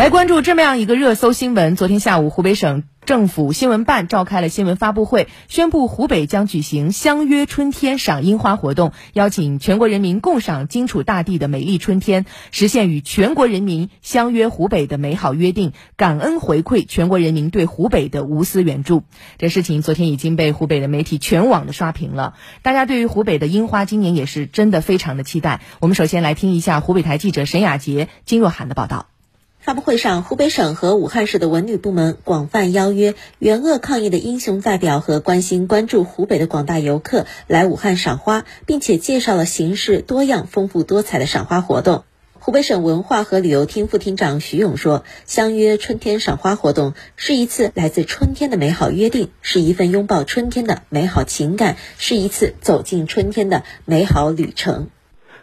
来关注这么样一个热搜新闻。昨天下午，湖北省政府新闻办召开了新闻发布会，宣布湖北将举行相约春天赏樱花活动，邀请全国人民共赏荆楚大地的美丽春天，实现与全国人民相约湖北的美好约定，感恩回馈全国人民对湖北的无私援助。这事情昨天已经被湖北的媒体全网的刷屏了，大家对于湖北的樱花今年也是真的非常的期待。我们首先来听一下湖北台记者沈雅杰、金若涵的报道。发布会上，湖北省和武汉市的文旅部门广泛邀约援鄂抗疫的英雄代表和关心关注湖北的广大游客来武汉赏花，并且介绍了形式多样、丰富多彩的赏花活动。湖北省文化和旅游厅副厅长徐勇说：“相约春天赏花活动是一次来自春天的美好约定，是一份拥抱春天的美好情感，是一次走进春天的美好旅程。”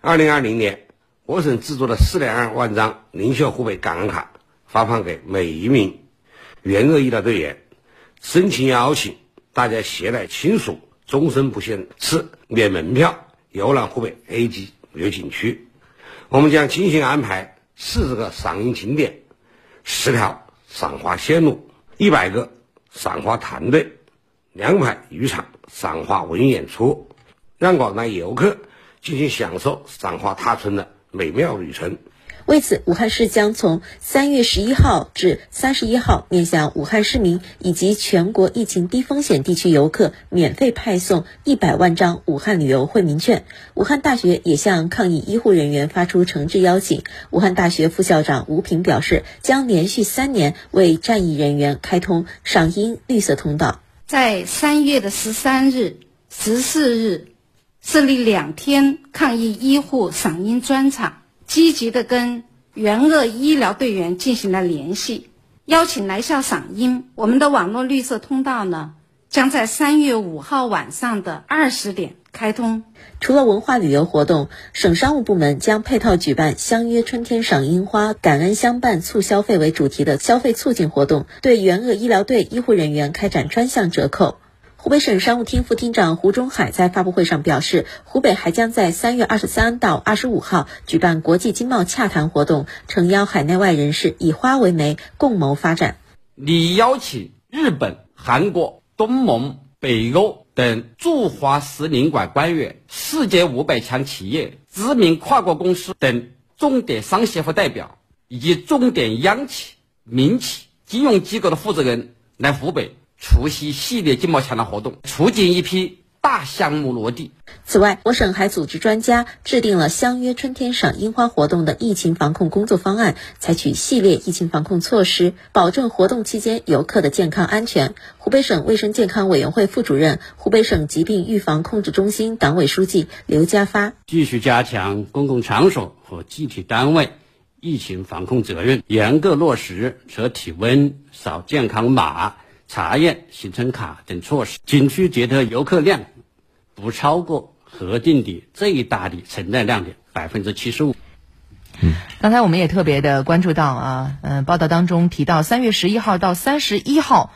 二零二零年。我省制作了四点二万张灵秀湖北感恩卡，发放给每一名援鄂医疗队员，深情邀请大家携带亲属，终身不限次免门票游览湖北 A 级旅游景区。我们将精心安排四十个赏樱景点，十条赏花线路，一百个赏花团队，两百余场赏花文艺演出，让广大游客尽情享受赏花踏春的。美妙旅程。为此，武汉市将从三月十一号至三十一号，面向武汉市民以及全国疫情低风险地区游客，免费派送一百万张武汉旅游惠民券。武汉大学也向抗疫医护人员发出诚挚邀请。武汉大学副校长吴平表示，将连续三年为战役人员开通赏樱绿色通道。在三月的十三日、十四日。设立两天抗疫医护赏樱专场，积极的跟援鄂医疗队员进行了联系，邀请来校赏樱。我们的网络绿色通道呢，将在三月五号晚上的二十点开通。除了文化旅游活动，省商务部门将配套举办“相约春天赏樱花，感恩相伴促消费”为主题的消费促进活动，对援鄂医疗队医护人员开展专项折扣。湖北省商务厅副厅长胡中海在发布会上表示，湖北还将在三月二十三到二十五号举办国际经贸洽谈活动，诚邀海内外人士以花为媒，共谋发展。拟邀请日本、韩国、东盟、北欧等驻华使领馆官员、世界五百强企业、知名跨国公司等重点商协会代表，以及重点央企、民企、金融机构的负责人来湖北。出席系列经贸洽谈活动，促进一批大项目落地。此外，我省还组织专家制定了相约春天赏樱花活动的疫情防控工作方案，采取系列疫情防控措施，保证活动期间游客的健康安全。湖北省卫生健康委员会副主任、湖北省疾病预防控制中心党委书记刘家发：继续加强公共场所和集体单位疫情防控责任，严格落实测体温、扫健康码。查验行程卡等措施，景区节的游客量不超过核定的最大的承载量的百分之七十五。嗯，刚才我们也特别的关注到啊，嗯，报道当中提到，三月十一号到三十一号，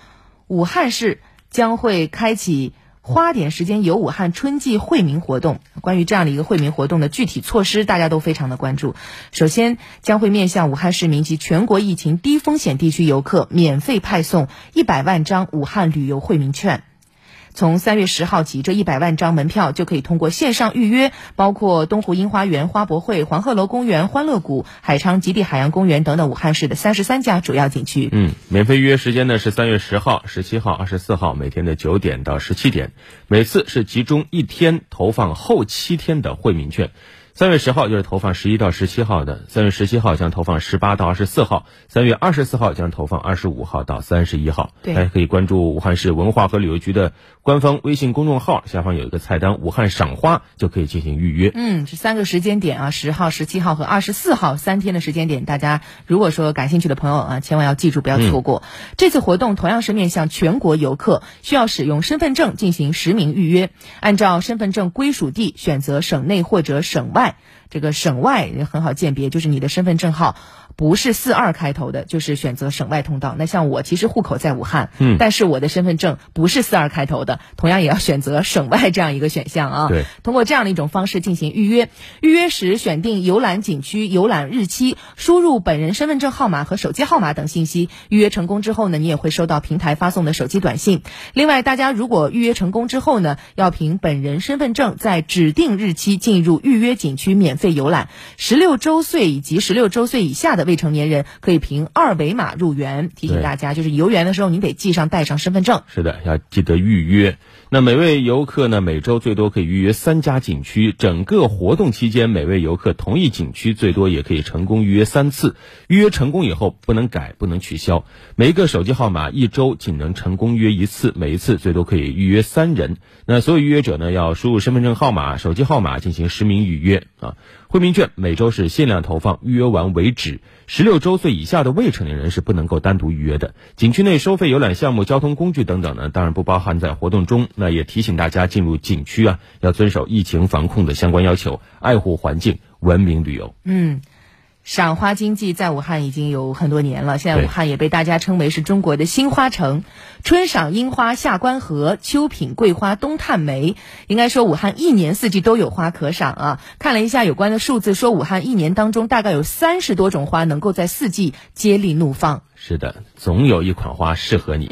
武汉市将会开启。花点时间游武汉春季惠民活动，关于这样的一个惠民活动的具体措施，大家都非常的关注。首先，将会面向武汉市民及全国疫情低风险地区游客，免费派送一百万张武汉旅游惠民券。从三月十号起，这一百万张门票就可以通过线上预约，包括东湖樱花园、花博会、黄鹤楼公园、欢乐谷、海昌极地海洋公园等等武汉市的三十三家主要景区。嗯，免费预约时间呢是三月十号、十七号、二十四号，每天的九点到十七点，每次是集中一天投放后七天的惠民券。三月十号就是投放十一到十七号的，三月十七号将投放十八到二十四号，三月二十四号将投放二十五号到三十一号。对，还可以关注武汉市文化和旅游局的官方微信公众号，下方有一个菜单“武汉赏花”，就可以进行预约。嗯，这三个时间点啊，十号、十七号和二十四号三天的时间点，大家如果说感兴趣的朋友啊，千万要记住，不要错过。这次活动同样是面向全国游客，需要使用身份证进行实名预约，按照身份证归属地选择省内或者省外。外这个省外也很好鉴别，就是你的身份证号不是四二开头的，就是选择省外通道。那像我其实户口在武汉，嗯但是我的身份证不是四二开头的，同样也要选择省外这样一个选项啊。对，通过这样的一种方式进行预约，预约时选定游览景区、游览日期，输入本人身份证号码和手机号码等信息。预约成功之后呢，你也会收到平台发送的手机短信。另外，大家如果预约成功之后呢，要凭本人身份证在指定日期进入预约景区免费游览。十六周岁以及十六周岁以下的未成年人可以凭二维码入园。提醒大家，就是游园的时候您得记上带上身份证。是的，要记得预约。那每位游客呢，每周最多可以预约三家景区。整个活动期间，每位游客同一景区最多也可以成功预约三次。预约成功以后不能改，不能取消。每一个手机号码一周仅能成功约一次，每一次最多可以预约三人。那所有预约者呢，要输入身份证号码、手机号码进行实名预约啊。惠民券每周是限量投放，预约完为止。十六周岁以下的未成年人是不能够单独预约的。景区内收费游览项目、交通工具等等呢，当然不包含在活动中。那也提醒大家进入景区啊，要遵守疫情防控的相关要求，爱护环境，文明旅游。嗯，赏花经济在武汉已经有很多年了，现在武汉也被大家称为是中国的新花城。春赏樱花夏观荷，秋品桂花冬探梅。应该说，武汉一年四季都有花可赏啊。看了一下有关的数字，说武汉一年当中大概有三十多种花能够在四季接力怒放。是的，总有一款花适合你。